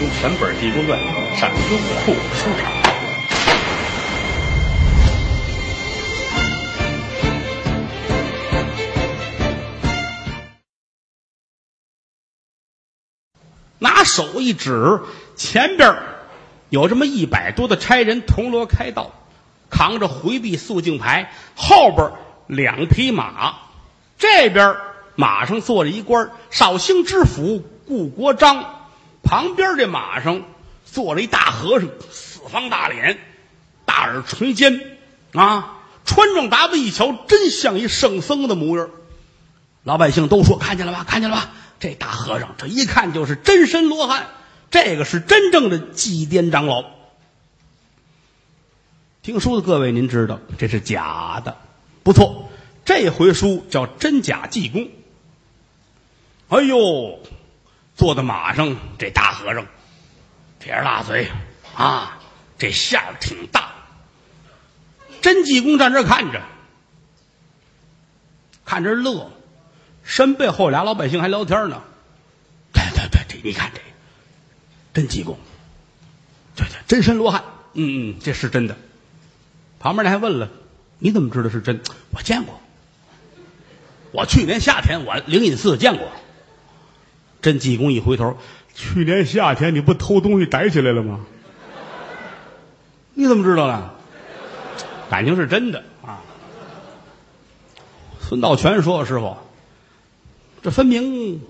用全本《地宫传》上优酷书场。拿手一指，前边有这么一百多的差人铜锣开道，扛着回避肃静牌，后边两匹马，这边马上坐着一官绍兴知府顾国璋，旁边这马上坐着一大和尚，四方大脸，大耳垂肩，啊，穿着打扮一瞧，真像一圣僧的模样。老百姓都说看见了吧，看见了吧？这大和尚这一看就是真身罗汉，这个是真正的祭奠长老。听书的各位，您知道这是假的，不错，这回书叫真假济公。哎呦，坐在马上这大和尚，撇着大嘴啊，这馅儿挺大。真济公站这儿看着，看着乐。身背后俩老百姓还聊天呢，对对对，这你看这真济公，对对，真身罗汉，嗯嗯，这是真的。旁边的还问了，你怎么知道是真？我见过，我去年夏天我灵隐寺见过。真济公一回头，去年夏天你不偷东西逮起来了吗？你怎么知道的？感情是真的啊。孙道全说：“师傅。”这分明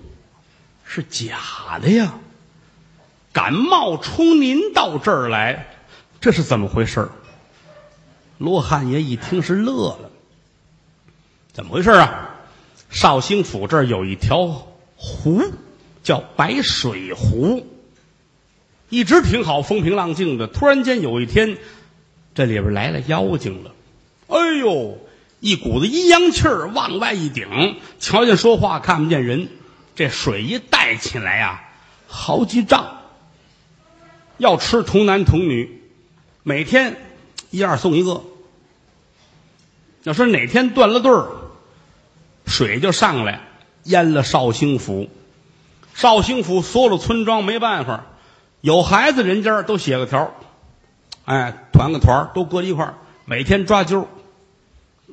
是假的呀！敢冒充您到这儿来，这是怎么回事？罗汉爷一听是乐了，怎么回事啊？绍兴府这儿有一条湖，叫白水湖，一直挺好，风平浪静的。突然间有一天，这里边来了妖精了，哎呦！一股子阴阳气儿往外一顶，瞧见说话看不见人，这水一带起来呀，好几丈。要吃童男童女，每天一二送一个。要说哪天断了对儿，水就上来淹了绍兴府。绍兴府所有的村庄没办法，有孩子人家都写个条哎，团个团都搁一块，每天抓阄。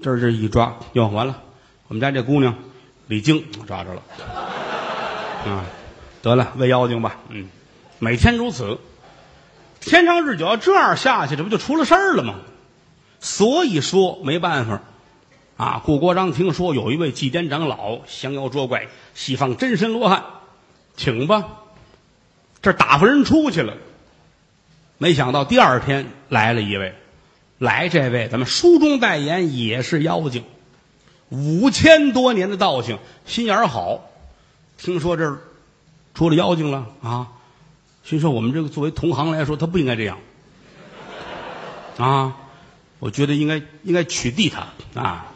这这一抓，哟，完了！我们家这姑娘李菁抓着了，啊，得了，喂妖精吧。嗯，每天如此，天长日久，要这样下去，这不就出了事儿了吗？所以说没办法，啊，顾国璋听说有一位祭奠长老降妖捉怪，西方真身罗汉，请吧。这打发人出去了，没想到第二天来了一位。来，这位咱们书中代言也是妖精，五千多年的道行，心眼好。听说这儿出了妖精了啊，心说我们这个作为同行来说，他不应该这样啊。我觉得应该应该取缔他啊。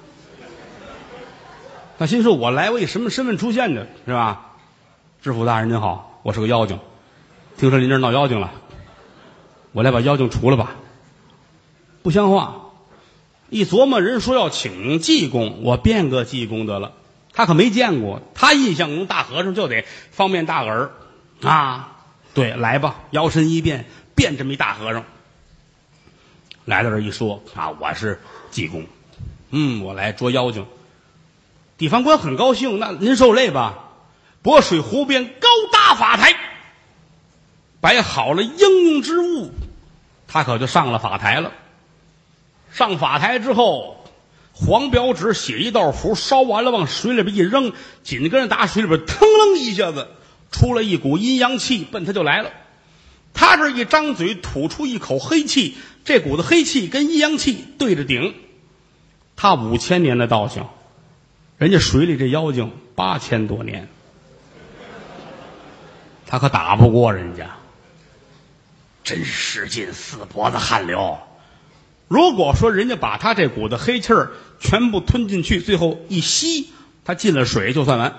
他心说，我来，我以什么身份出现的，是吧？知府大人您好，我是个妖精，听说您这儿闹妖精了，我来把妖精除了吧。不像话！一琢磨，人说要请济公，我变个济公得了。他可没见过，他印象中大和尚就得方便大耳啊。对，来吧，摇身一变，变这么一大和尚。来到这一说啊，我是济公，嗯，我来捉妖精。地方官很高兴，那您受累吧。渤水湖边高搭法台，摆好了应用之物，他可就上了法台了。上法台之后，黄表纸写一道符，烧完了往水里边一扔，紧跟着打水里边腾楞一下子出了一股阴阳气，奔他就来了。他这一张嘴吐出一口黑气，这股子黑气跟阴阳气对着顶。他五千年的道行，人家水里这妖精八千多年，他可打不过人家。真使劲，四脖子汗流。如果说人家把他这股子黑气儿全部吞进去，最后一吸，他进了水就算完。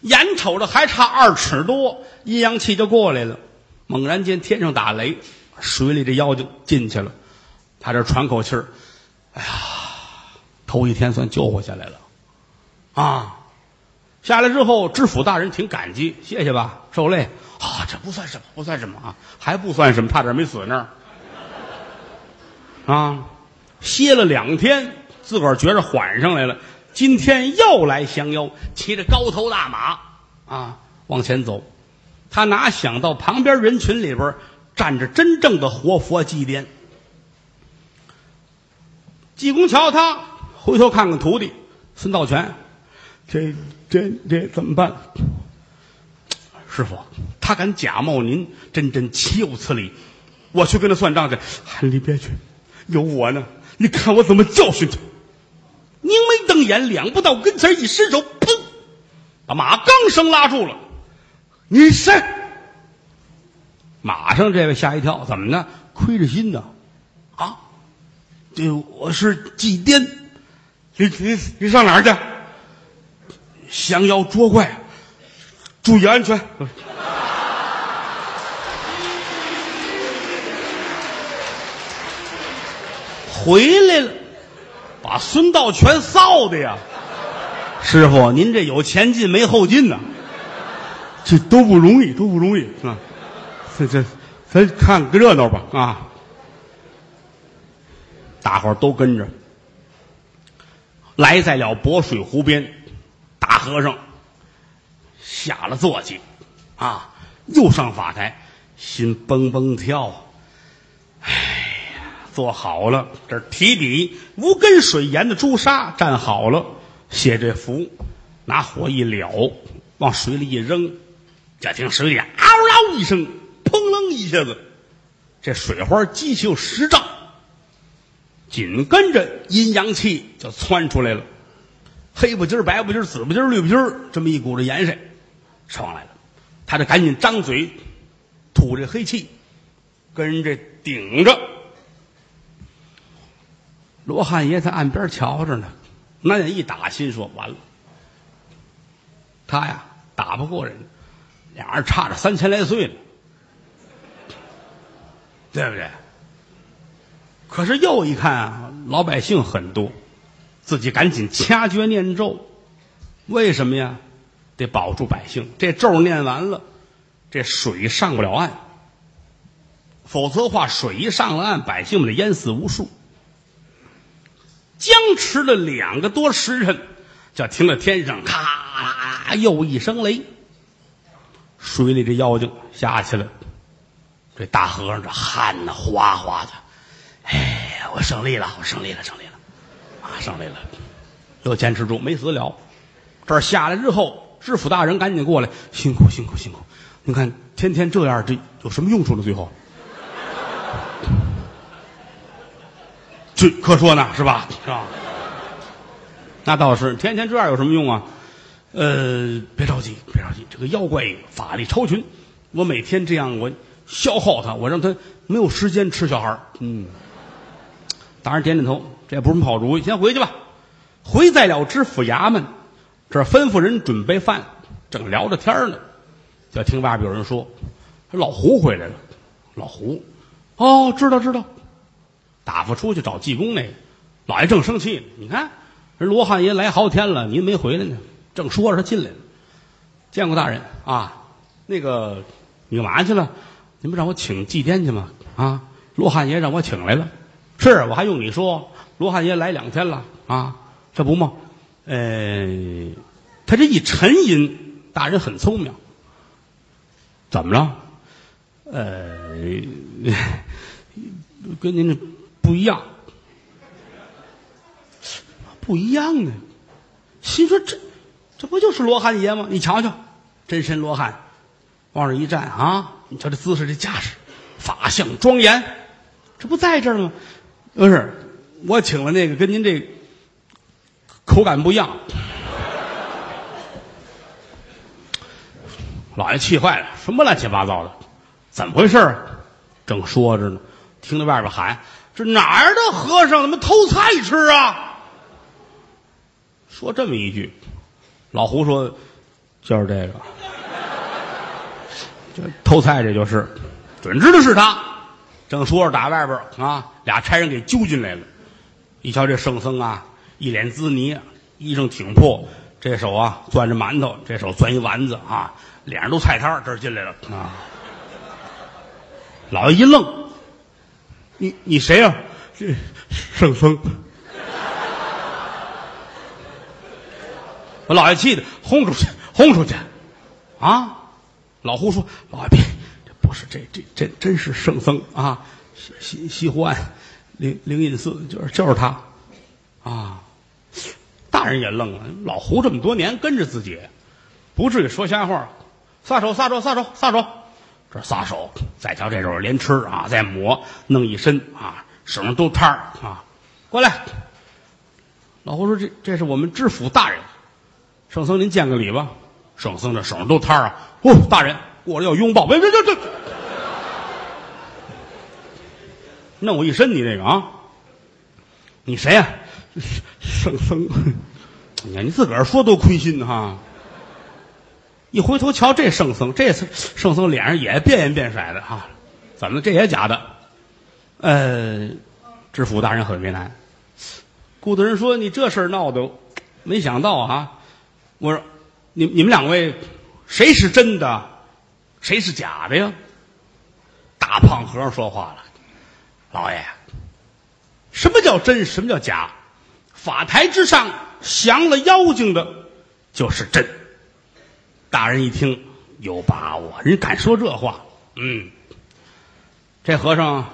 眼瞅着还差二尺多，阴阳气就过来了。猛然间天上打雷，水里这妖精进去了。他这喘口气儿，哎呀，头一天算救活下来了，啊！下来之后，知府大人挺感激，谢谢吧，受累啊，这不算什么，不算什么啊，还不算什么，差点没死那儿啊。歇了两天，自个儿觉着缓上来了，今天又来降妖，骑着高头大马啊往前走。他哪想到旁边人群里边站着真正的活佛祭奠。济公瞧他，回头看看徒弟孙道全，这这这怎么办？师傅，他敢假冒您，真真岂有此理！我去跟他算账去。你别去，有我呢。你看我怎么教训他！凝眉瞪眼，两步到跟前，一伸手，砰，把马刚生拉住了。你谁？马上这位吓一跳，怎么呢？亏着心呢？啊，这我是祭奠。你你你上哪儿去？降妖捉怪，注意安全。回来了，把孙道全臊的呀！师傅，您这有前进没后进呢？这都不容易，都不容易啊！这这，咱看个热闹吧啊！大伙儿都跟着，来在了博水湖边，大和尚下了坐骑，啊，又上法台，心蹦蹦跳。哎呀，坐好了，这提笔无根水盐的朱砂蘸好了，写这符，拿火一燎，往水里一扔，就听水里嗷嗷一声，砰楞一下子，这水花激起有十丈，紧跟着阴阳气就窜出来了，黑不筋白不筋紫不筋绿不筋这么一股子颜色上来了，他就赶紧张嘴吐这黑气，跟人这顶着。罗汉爷在岸边瞧着呢，那人一打心说：“完了，他呀打不过人，俩人差着三千来岁了，对不对？”可是又一看啊，老百姓很多，自己赶紧掐诀念咒，为什么呀？得保住百姓。这咒念完了，这水上不了岸，否则的话，水一上了岸，百姓们得淹死无数。僵持了两个多时辰，就听到天上咔又一声雷，水里这妖精下去了。这大和尚这汗呐哗哗的，哎，我胜利了，我胜利了，胜利，上来了，又坚持住，没死了。这儿下来之后，知府大人赶紧过来，辛苦辛苦辛苦。你看天天这样，这有什么用处呢？最后。这可说呢，是吧？是吧？那倒是，天天这样有什么用啊？呃，别着急，别着急，这个妖怪法力超群，我每天这样我消耗他，我让他没有时间吃小孩嗯，大人点点头，这不是什么好主意，先回去吧。回在了知府衙门，这吩咐人准备饭，正聊着天呢，就听外边有人说：“老胡回来了。”老胡，哦，知道知道。打发出去找济公那个，老爷正生气呢。你看，人罗汉爷来好几天了，您没回来呢。正说着，他进来了，见过大人啊。那个你干嘛去了？你不让我请祭奠去吗？啊，罗汉爷让我请来了。是，我还用你说？罗汉爷来两天了啊，这不吗？呃，他这一沉吟，大人很聪明。怎么了？呃，跟您这。不一样，不一样呢。心说这这不就是罗汉爷吗？你瞧瞧，真身罗汉，往这一站啊！你瞧这姿势，这架势，法相庄严，这不在这儿吗？不是，我请了那个，跟您这口感不一样。老爷气坏了，什么乱七八糟的？怎么回事？正说着呢，听到外边喊。这哪儿的和尚怎么偷菜吃啊？说这么一句，老胡说就是这个，这偷菜这就是，准知道是他。正说着，打外边啊，俩差人给揪进来了。一瞧这圣僧啊，一脸滋泥，衣裳挺破，这手啊攥着馒头，这手攥一丸子啊，脸上都菜摊儿这进来了啊。老爷一愣，你你谁呀、这圣僧。把老爷气的轰出去，轰出去，啊！老胡说：“老爷别，不是这这这真是圣僧啊！西西西湖岸灵灵隐寺就是就是他，啊！”大人也愣了，老胡这么多年跟着自己，不至于说瞎话。撒手，撒手，撒手，撒手，这撒手，再瞧这手连吃啊，再抹，弄一身啊，手上都摊儿啊，过来。老胡说：“这这是我们知府大人。”圣僧，您见个礼吧。圣僧这手上都摊儿啊！哦，大人过来要拥抱，别别别别，弄我一身你这个啊！你谁呀、圣僧，你看你自个儿说多亏心哈！一回头瞧这圣僧，这次圣僧脸上也变颜变色的哈，怎么这也假的？呃，知府大人很为难。顾大人说：“你这事儿闹的，没想到啊！”我说：“你你们两位谁是真的，谁是假的呀？”大胖和尚说话了：“老爷，什么叫真？什么叫假？法台之上降了妖精的，就是真。”大人一听有把握，人敢说这话？嗯，这和尚，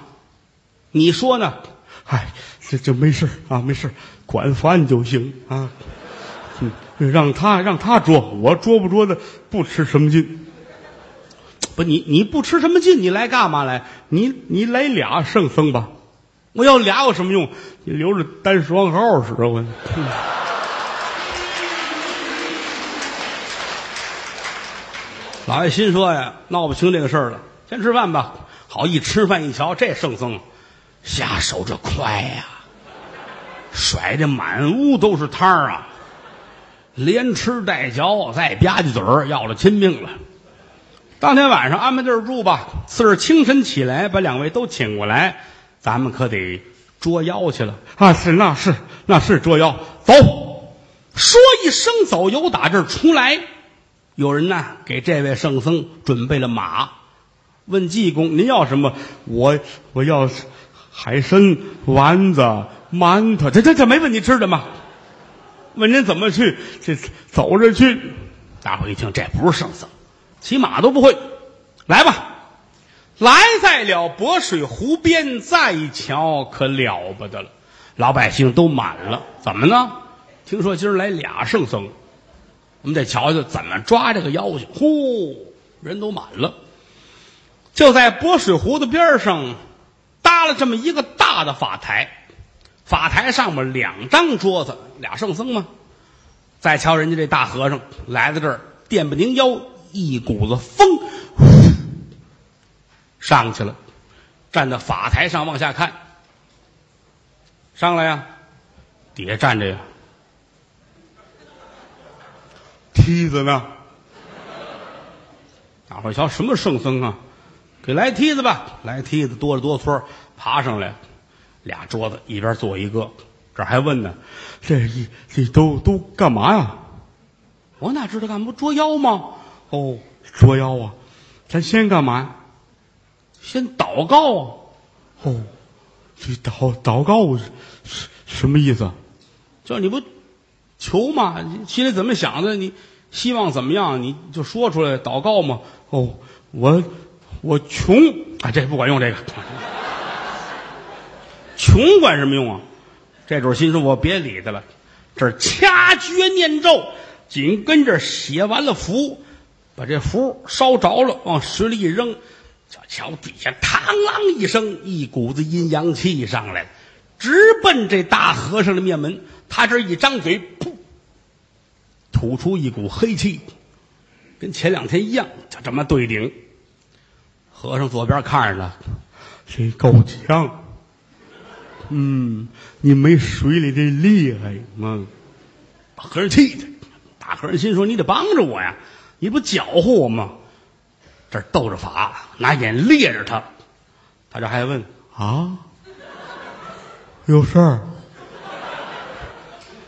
你说呢？嗨，这这没事啊，没事管饭就行啊。让他让他捉，我捉不捉的不吃什么劲。不，你你不吃什么劲，你来干嘛来？你你来俩圣僧吧，我要俩有什么用？你留着单双号使我。老爷心说呀，闹不清这个事儿了，先吃饭吧。好，一吃饭一瞧，这圣僧下手这快呀，甩的满屋都是汤儿啊。连吃带嚼，再吧唧嘴儿，要了亲命了。当天晚上安排地儿住吧，次日清晨起来，把两位都请过来，咱们可得捉妖去了啊！是，那是，那是捉妖。走，说一声走，由打这儿出来，有人呢给这位圣僧准备了马，问济公您要什么？我我要海参、丸子、馒头，这这这没问你吃的吗？问您怎么去？这走着去。大伙一听，这不是圣僧，骑马都不会。来吧，来在了博水湖边，再一瞧，可了不得了，老百姓都满了。怎么呢？听说今儿来俩圣僧，我们得瞧瞧怎么抓这个妖精。呼，人都满了。就在博水湖的边上，搭了这么一个大的法台。法台上面两张桌子，俩圣僧嘛。再瞧人家这大和尚来到这儿，电不拧腰，一股子风上去了，站在法台上往下看。上来呀，底下站着呀，梯子呢？大伙儿瞧什么圣僧啊？给来梯子吧，来梯子，哆里哆嗦爬上来。俩桌子一边坐一个，这还问呢，这一这都都干嘛呀？我哪知道干嘛？捉妖吗？哦，捉妖啊！咱先干嘛？先祷告啊！哦，这祷祷告是什么意思？就你不求嘛，心里怎么想的？你希望怎么样？你就说出来祷告嘛。哦，我我穷啊，这不管用，这个。穷管什么用啊？这主心说：“我别理他了，这掐诀念咒，紧跟着写完了符，把这符烧着了，往水里一扔，就瞧底下嘡啷一声，一股子阴阳气上来了，直奔这大和尚的面门。他这一张嘴，噗，吐出一股黑气，跟前两天一样，就这么对顶。和尚左边看着呢，这够呛。”嗯，你没水里的厉害吗？把和尚气的，大和尚心说：“你得帮着我呀，你不搅和我吗？”这斗着法，拿眼猎着他，他这还问啊，有事儿，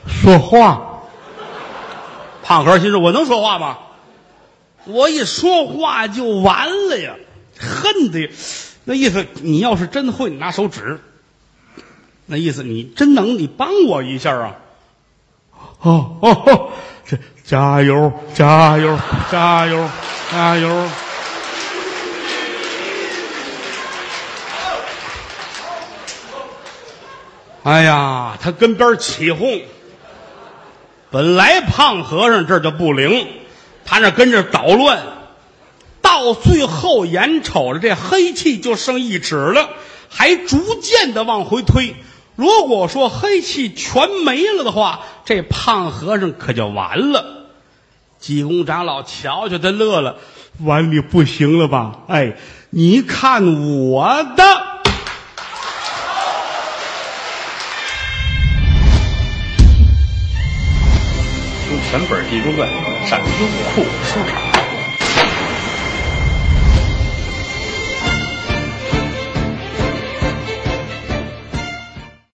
说话，胖和尚心说：“我能说话吗？我一说话就完了呀！恨的，那意思你要是真会，你拿手指。那意思你真能，你帮我一下啊！哦哦哦，这加油加油加油加油！哎呀，他跟边起哄。本来胖和尚这就不灵，他那跟着捣乱，到最后眼瞅着这黑气就剩一指了，还逐渐的往回推。如果说黑气全没了的话，这胖和尚可就完了。济公长老瞧瞧他乐了，碗里不行了吧？哎，你看我的。全本《地中传》上优酷收场。